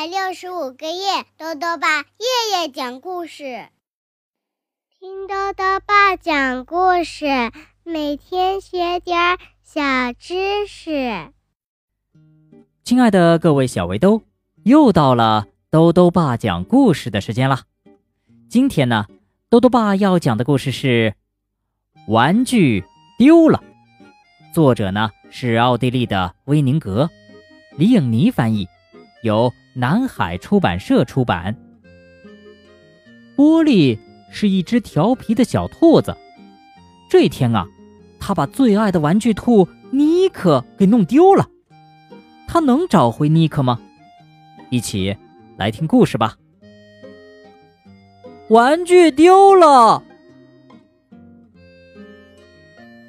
百六十五个夜，豆豆爸夜夜讲故事，听豆豆爸讲故事，每天学点小知识。亲爱的各位小围兜，又到了豆豆爸讲故事的时间了。今天呢，豆豆爸要讲的故事是《玩具丢了》，作者呢是奥地利的威宁格，李颖妮翻译。由南海出版社出版。玻璃是一只调皮的小兔子。这天啊，他把最爱的玩具兔尼克给弄丢了。他能找回尼克吗？一起来听故事吧。玩具丢了。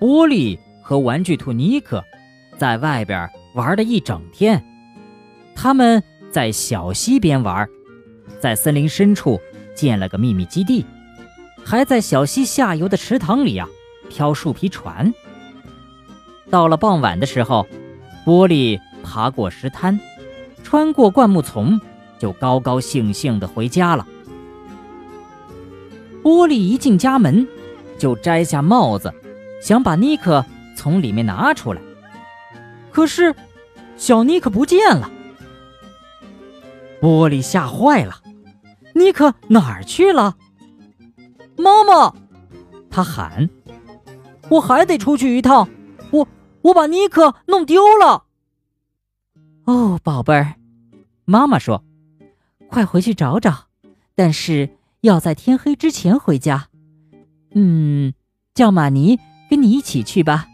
玻璃和玩具兔尼克在外边玩了一整天。他们在小溪边玩，在森林深处建了个秘密基地，还在小溪下游的池塘里呀漂树皮船。到了傍晚的时候，玻璃爬过石滩，穿过灌木丛，就高高兴兴地回家了。玻璃一进家门，就摘下帽子，想把尼克从里面拿出来，可是小尼克不见了。玻璃吓坏了，尼克哪儿去了？妈妈，他喊：“我还得出去一趟，我我把尼克弄丢了。”哦，宝贝儿，妈妈说：“快回去找找，但是要在天黑之前回家。”嗯，叫玛尼跟你一起去吧，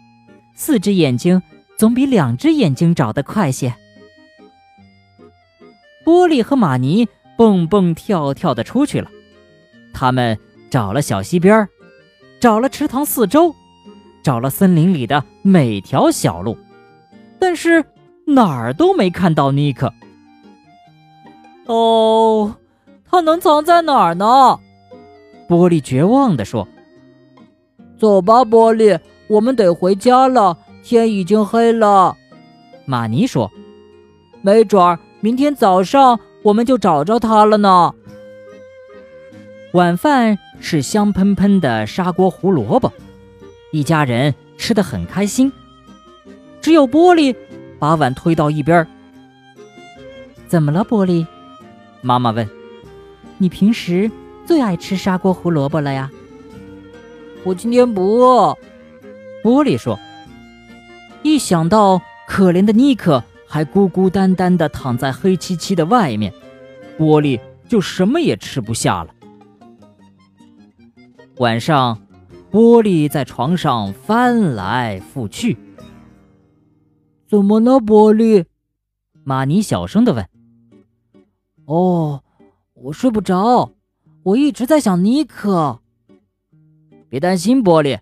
四只眼睛总比两只眼睛找得快些。波利和玛尼蹦蹦跳跳的出去了，他们找了小溪边找了池塘四周，找了森林里的每条小路，但是哪儿都没看到尼克。哦，他能藏在哪儿呢？波利绝望地说：“走吧，波利，我们得回家了，天已经黑了。”玛尼说：“没准儿。”明天早上我们就找着它了呢。晚饭是香喷喷的砂锅胡萝卜，一家人吃得很开心。只有玻璃把碗推到一边。怎么了，玻璃？妈妈问。你平时最爱吃砂锅胡萝卜了呀？我今天不饿。玻璃说。一想到可怜的尼克。还孤孤单单地躺在黑漆漆的外面，玻璃就什么也吃不下了。晚上，玻璃在床上翻来覆去。怎么了，玻璃？玛尼小声地问。哦，我睡不着，我一直在想尼克。别担心，玻璃，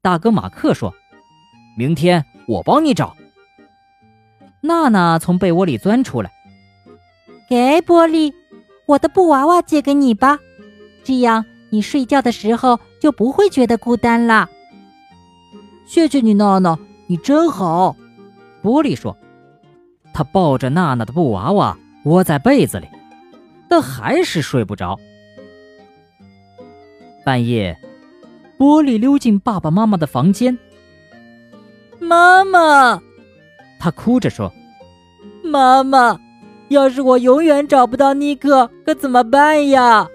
大哥马克说，明天我帮你找。娜娜从被窝里钻出来，给玻璃，我的布娃娃借给你吧，这样你睡觉的时候就不会觉得孤单了。谢谢你，娜娜，你真好。玻璃说，他抱着娜娜的布娃娃窝在被子里，但还是睡不着。半夜，玻璃溜进爸爸妈妈的房间，妈妈。他哭着说：“妈妈，要是我永远找不到尼克，可怎么办呀？”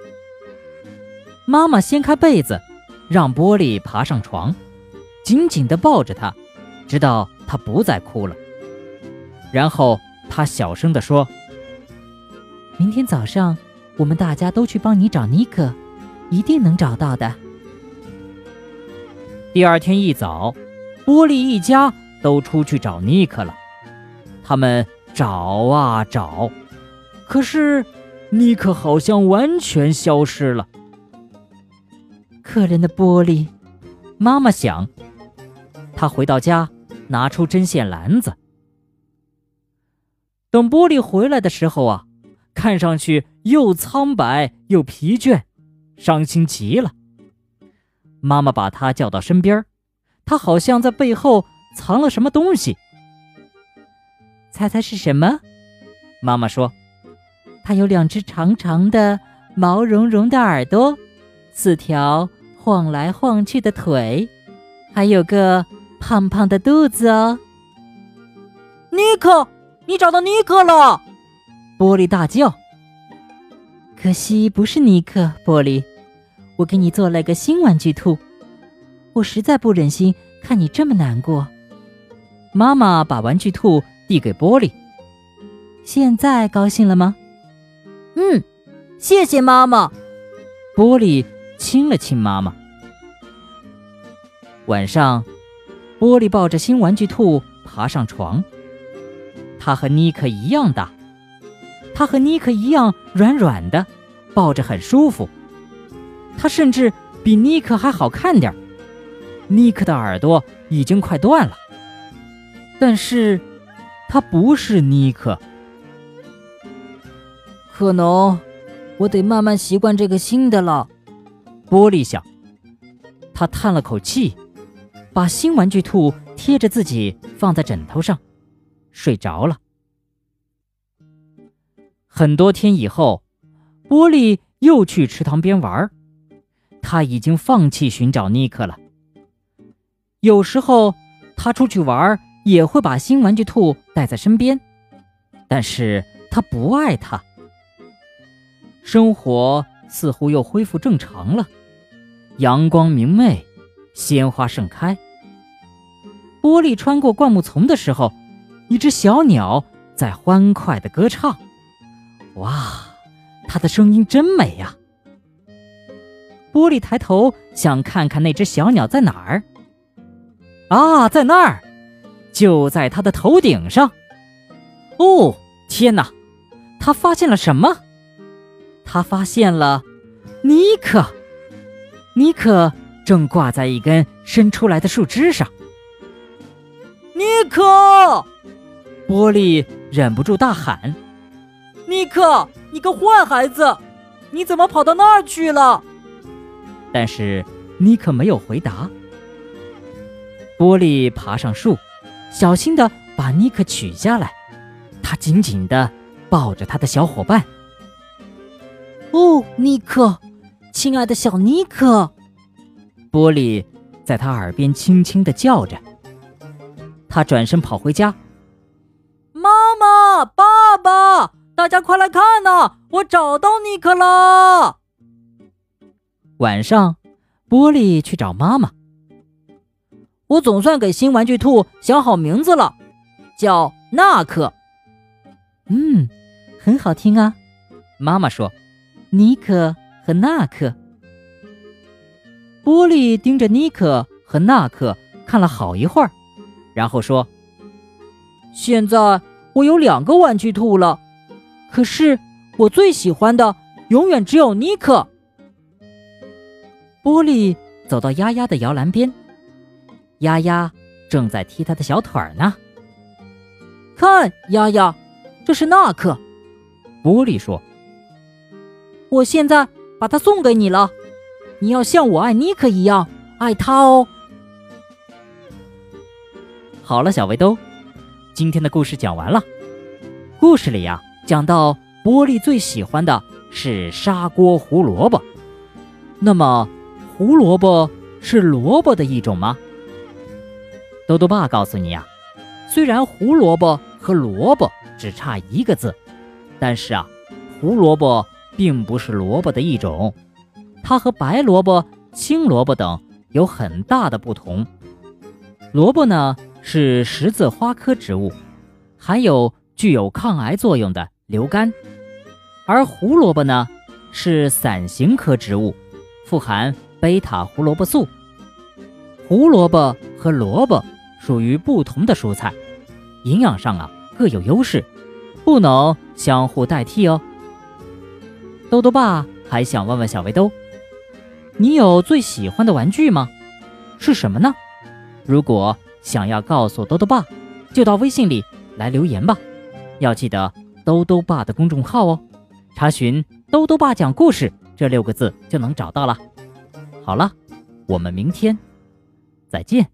妈妈掀开被子，让玻璃爬上床，紧紧地抱着他，直到他不再哭了。然后他小声地说：“明天早上，我们大家都去帮你找尼克，一定能找到的。”第二天一早，玻璃一家。都出去找尼克了，他们找啊找，可是尼克好像完全消失了。可怜的玻璃，妈妈想。他回到家，拿出针线篮子。等玻璃回来的时候啊，看上去又苍白又疲倦，伤心极了。妈妈把他叫到身边，他好像在背后。藏了什么东西？猜猜是什么？妈妈说：“它有两只长长的、毛茸茸的耳朵，四条晃来晃去的腿，还有个胖胖的肚子哦。尼克，你找到尼克了！玻璃大叫。可惜不是尼克，玻璃，我给你做了个新玩具兔。我实在不忍心看你这么难过。妈妈把玩具兔递给玻璃。现在高兴了吗？嗯，谢谢妈妈。玻璃亲了亲妈妈。晚上，玻璃抱着新玩具兔爬上床。它和尼克一样大。它和尼克一样软软的，抱着很舒服。它甚至比尼克还好看点儿。尼克的耳朵已经快断了，但是，他不是尼克。可能我得慢慢习惯这个新的了。玻璃想。他叹了口气，把新玩具兔贴着自己放在枕头上，睡着了。很多天以后，玻璃又去池塘边玩。他已经放弃寻找尼克了。有时候，他出去玩也会把新玩具兔带在身边，但是他不爱它。生活似乎又恢复正常了，阳光明媚，鲜花盛开。玻璃穿过灌木丛的时候，一只小鸟在欢快地歌唱。哇，它的声音真美呀！玻璃抬头想看看那只小鸟在哪儿。啊，在那儿，就在他的头顶上。哦，天哪！他发现了什么？他发现了尼克。尼克正挂在一根伸出来的树枝上。尼克！玻璃忍不住大喊。尼克，你个坏孩子，你怎么跑到那儿去了？但是尼克没有回答。玻璃爬上树，小心的把尼克取下来。他紧紧的抱着他的小伙伴。哦，尼克，亲爱的小尼克，波利在他耳边轻轻的叫着。他转身跑回家。妈妈，爸爸。大家快来看呐！我找到尼克了。晚上，波利去找妈妈。我总算给新玩具兔想好名字了，叫纳克。嗯，很好听啊。妈妈说：“尼克和纳克。”玻璃盯着尼克和纳克看了好一会儿，然后说：“现在我有两个玩具兔了。”可是，我最喜欢的永远只有尼克。玻璃走到丫丫的摇篮边，丫丫正在踢他的小腿呢。看，丫丫，这是纳克。玻璃说：“我现在把它送给你了，你要像我爱尼克一样爱他哦。”好了，小围兜，今天的故事讲完了。故事里呀。讲到玻璃最喜欢的是砂锅胡萝卜，那么胡萝卜是萝卜的一种吗？豆豆爸告诉你呀，虽然胡萝卜和萝卜只差一个字，但是啊，胡萝卜并不是萝卜的一种，它和白萝卜、青萝卜等有很大的不同。萝卜呢是十字花科植物，含有具有抗癌作用的。硫苷，而胡萝卜呢是伞形科植物，富含贝塔胡萝卜素。胡萝卜和萝卜属于不同的蔬菜，营养上啊各有优势，不能相互代替哦。豆豆爸还想问问小围兜，你有最喜欢的玩具吗？是什么呢？如果想要告诉豆豆爸，就到微信里来留言吧，要记得。兜兜爸的公众号哦，查询“兜兜爸讲故事”这六个字就能找到了。好了，我们明天再见。